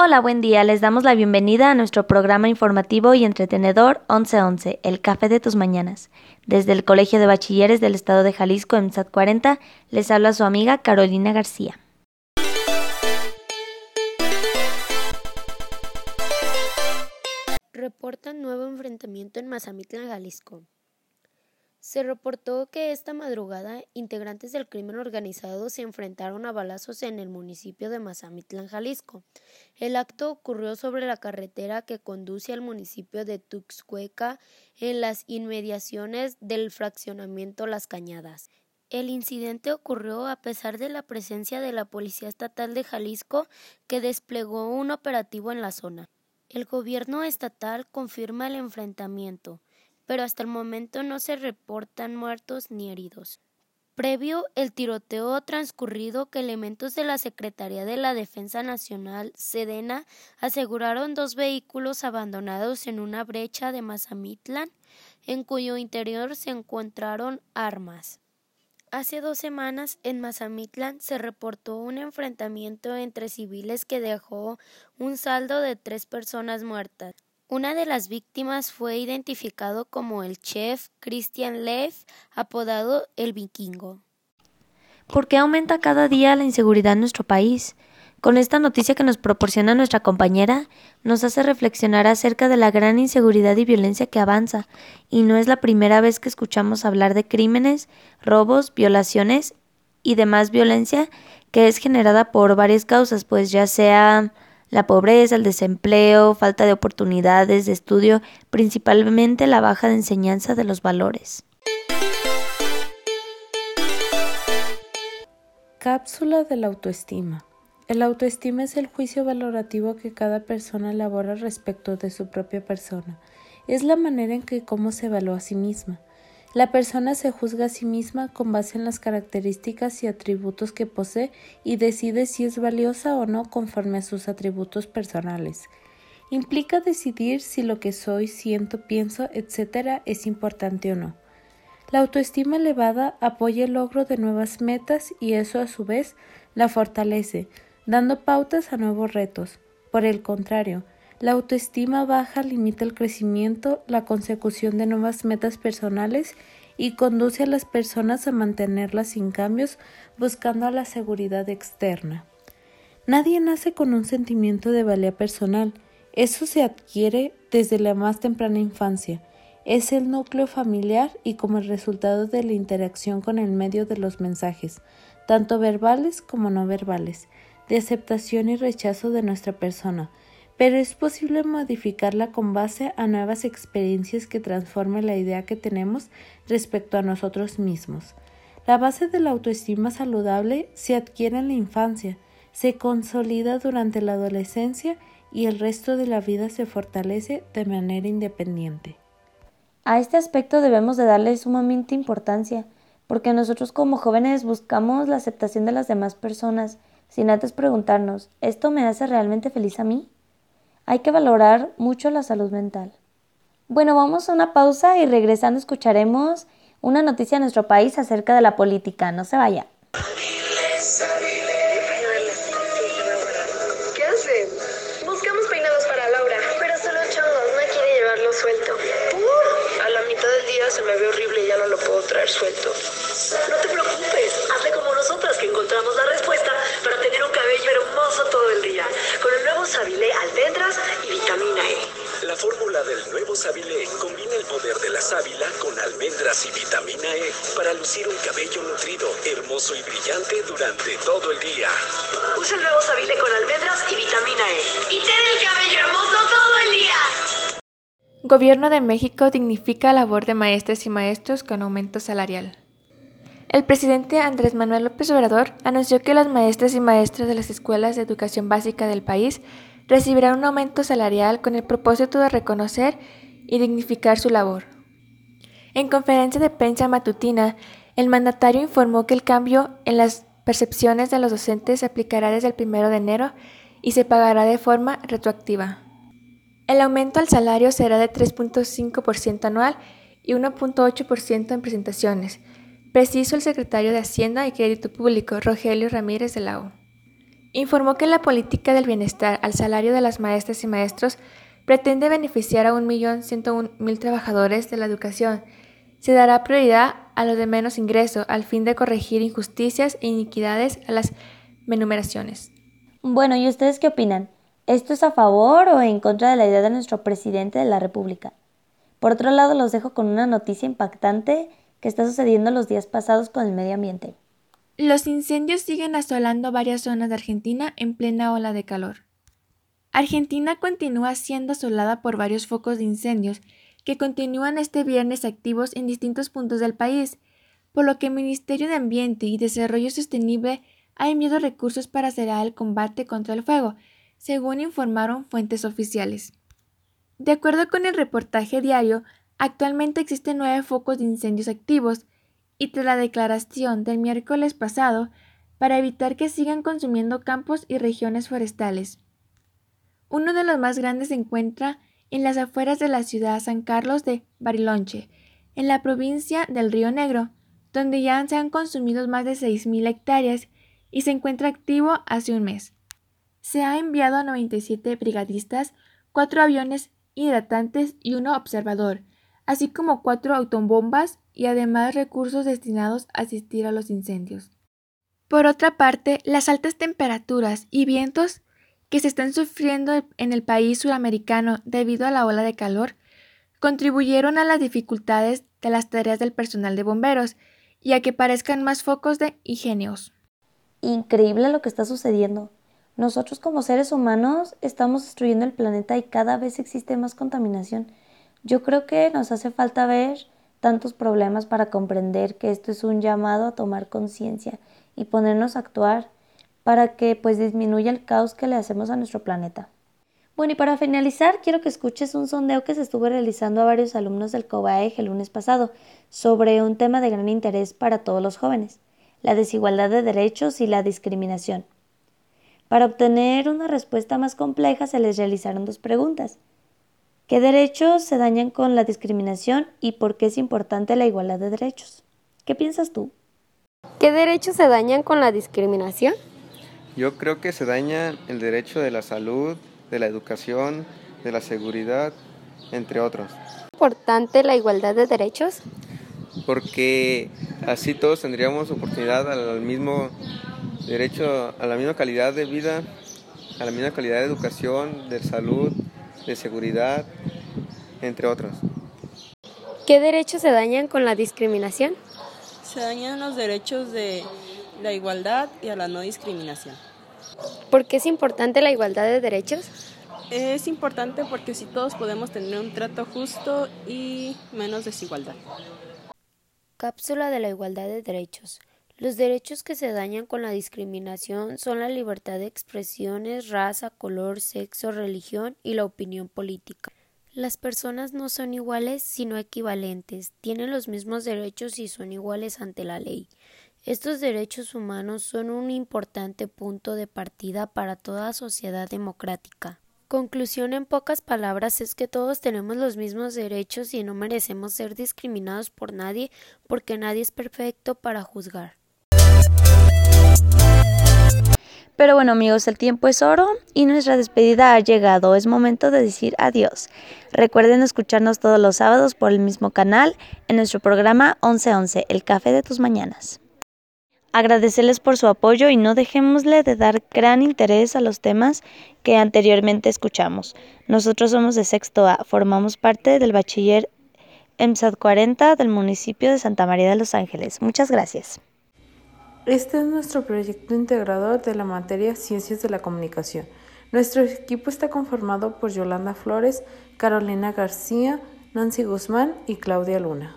Hola, buen día. Les damos la bienvenida a nuestro programa informativo y entretenedor 1111, El Café de tus Mañanas. Desde el Colegio de Bachilleres del Estado de Jalisco, en SAT 40, les habla su amiga Carolina García. Reportan nuevo enfrentamiento en Mazamitla, Jalisco. Se reportó que esta madrugada integrantes del crimen organizado se enfrentaron a balazos en el municipio de Mazamitla, Jalisco. El acto ocurrió sobre la carretera que conduce al municipio de Tuxcueca en las inmediaciones del fraccionamiento Las Cañadas. El incidente ocurrió a pesar de la presencia de la Policía Estatal de Jalisco que desplegó un operativo en la zona. El gobierno estatal confirma el enfrentamiento pero hasta el momento no se reportan muertos ni heridos. Previo el tiroteo transcurrido que elementos de la Secretaría de la Defensa Nacional, Sedena, aseguraron dos vehículos abandonados en una brecha de Mazamitlan, en cuyo interior se encontraron armas. Hace dos semanas en Mazamitlan se reportó un enfrentamiento entre civiles que dejó un saldo de tres personas muertas. Una de las víctimas fue identificado como el chef Christian Leff, apodado el Vikingo. ¿Por qué aumenta cada día la inseguridad en nuestro país? Con esta noticia que nos proporciona nuestra compañera, nos hace reflexionar acerca de la gran inseguridad y violencia que avanza, y no es la primera vez que escuchamos hablar de crímenes, robos, violaciones y demás violencia que es generada por varias causas, pues ya sea la pobreza, el desempleo, falta de oportunidades de estudio, principalmente la baja de enseñanza de los valores. Cápsula de la autoestima. El autoestima es el juicio valorativo que cada persona elabora respecto de su propia persona. Es la manera en que cómo se evalúa a sí misma. La persona se juzga a sí misma con base en las características y atributos que posee y decide si es valiosa o no conforme a sus atributos personales. Implica decidir si lo que soy, siento, pienso, etc. es importante o no. La autoestima elevada apoya el logro de nuevas metas y eso a su vez la fortalece, dando pautas a nuevos retos. Por el contrario, la autoestima baja limita el crecimiento, la consecución de nuevas metas personales y conduce a las personas a mantenerlas sin cambios, buscando la seguridad externa. Nadie nace con un sentimiento de valía personal. Eso se adquiere desde la más temprana infancia. Es el núcleo familiar y como resultado de la interacción con el medio de los mensajes, tanto verbales como no verbales, de aceptación y rechazo de nuestra persona, pero es posible modificarla con base a nuevas experiencias que transformen la idea que tenemos respecto a nosotros mismos. La base de la autoestima saludable se adquiere en la infancia, se consolida durante la adolescencia y el resto de la vida se fortalece de manera independiente. A este aspecto debemos de darle sumamente importancia, porque nosotros como jóvenes buscamos la aceptación de las demás personas, sin antes preguntarnos, ¿esto me hace realmente feliz a mí? Hay que valorar mucho la salud mental. Bueno, vamos a una pausa y regresando escucharemos una noticia de nuestro país acerca de la política. No se vaya. Combina el poder de la sábila con almendras y vitamina E para lucir un cabello nutrido, hermoso y brillante durante todo el día. Usa el nuevo Sabilé con almendras y vitamina E. Y ten el cabello hermoso todo el día. Gobierno de México dignifica la labor de maestras y maestros con aumento salarial. El presidente Andrés Manuel López Obrador anunció que las maestras y maestros de las escuelas de educación básica del país recibirán un aumento salarial con el propósito de reconocer y dignificar su labor. En conferencia de prensa matutina, el mandatario informó que el cambio en las percepciones de los docentes se aplicará desde el 1 de enero y se pagará de forma retroactiva. El aumento al salario será de 3.5% anual y 1.8% en presentaciones, preciso el secretario de Hacienda y Crédito Público, Rogelio Ramírez de la informó que la política del bienestar al salario de las maestras y maestros pretende beneficiar a 1.101.000 trabajadores de la educación. Se dará prioridad a los de menos ingreso al fin de corregir injusticias e iniquidades a las menumeraciones. Bueno, ¿y ustedes qué opinan? ¿Esto es a favor o en contra de la idea de nuestro presidente de la República? Por otro lado, los dejo con una noticia impactante que está sucediendo los días pasados con el medio ambiente. Los incendios siguen asolando varias zonas de Argentina en plena ola de calor. Argentina continúa siendo asolada por varios focos de incendios que continúan este viernes activos en distintos puntos del país, por lo que el Ministerio de Ambiente y Desarrollo Sostenible ha enviado recursos para acelerar el combate contra el fuego, según informaron fuentes oficiales. De acuerdo con el reportaje diario, actualmente existen nueve focos de incendios activos y tras la declaración del miércoles pasado para evitar que sigan consumiendo campos y regiones forestales. Uno de los más grandes se encuentra en las afueras de la ciudad San Carlos de Bariloche, en la provincia del Río Negro, donde ya se han consumido más de 6.000 hectáreas y se encuentra activo hace un mes. Se ha enviado a 97 brigadistas, cuatro aviones hidratantes y uno observador, así como cuatro autobombas y además recursos destinados a asistir a los incendios. Por otra parte, las altas temperaturas y vientos que se están sufriendo en el país sudamericano debido a la ola de calor contribuyeron a las dificultades de las tareas del personal de bomberos y a que parezcan más focos de ingenios. Increíble lo que está sucediendo. Nosotros como seres humanos estamos destruyendo el planeta y cada vez existe más contaminación. Yo creo que nos hace falta ver tantos problemas para comprender que esto es un llamado a tomar conciencia y ponernos a actuar para que pues disminuya el caos que le hacemos a nuestro planeta. Bueno, y para finalizar, quiero que escuches un sondeo que se estuvo realizando a varios alumnos del COBAEG el lunes pasado sobre un tema de gran interés para todos los jóvenes la desigualdad de derechos y la discriminación. Para obtener una respuesta más compleja se les realizaron dos preguntas. ¿Qué derechos se dañan con la discriminación y por qué es importante la igualdad de derechos? ¿Qué piensas tú? ¿Qué derechos se dañan con la discriminación? Yo creo que se daña el derecho de la salud, de la educación, de la seguridad, entre otros. ¿Es importante la igualdad de derechos? porque así todos tendríamos oportunidad al mismo derecho, a la misma calidad de vida, a la misma calidad de educación, de salud, de seguridad, entre otros. ¿Qué derechos se dañan con la discriminación? Se dañan los derechos de la igualdad y a la no discriminación. ¿Por qué es importante la igualdad de derechos? Es importante porque si todos podemos tener un trato justo y menos desigualdad. Cápsula de la igualdad de derechos. Los derechos que se dañan con la discriminación son la libertad de expresiones, raza, color, sexo, religión y la opinión política. Las personas no son iguales sino equivalentes, tienen los mismos derechos y son iguales ante la ley. Estos derechos humanos son un importante punto de partida para toda sociedad democrática. Conclusión en pocas palabras es que todos tenemos los mismos derechos y no merecemos ser discriminados por nadie porque nadie es perfecto para juzgar. Pero bueno amigos, el tiempo es oro y nuestra despedida ha llegado. Es momento de decir adiós. Recuerden escucharnos todos los sábados por el mismo canal en nuestro programa 1111, El Café de tus Mañanas agradecerles por su apoyo y no dejémosle de dar gran interés a los temas que anteriormente escuchamos. Nosotros somos de sexto A, formamos parte del bachiller EMSAD 40 del municipio de Santa María de los Ángeles. Muchas gracias. Este es nuestro proyecto integrador de la materia Ciencias de la Comunicación. Nuestro equipo está conformado por Yolanda Flores, Carolina García, Nancy Guzmán y Claudia Luna.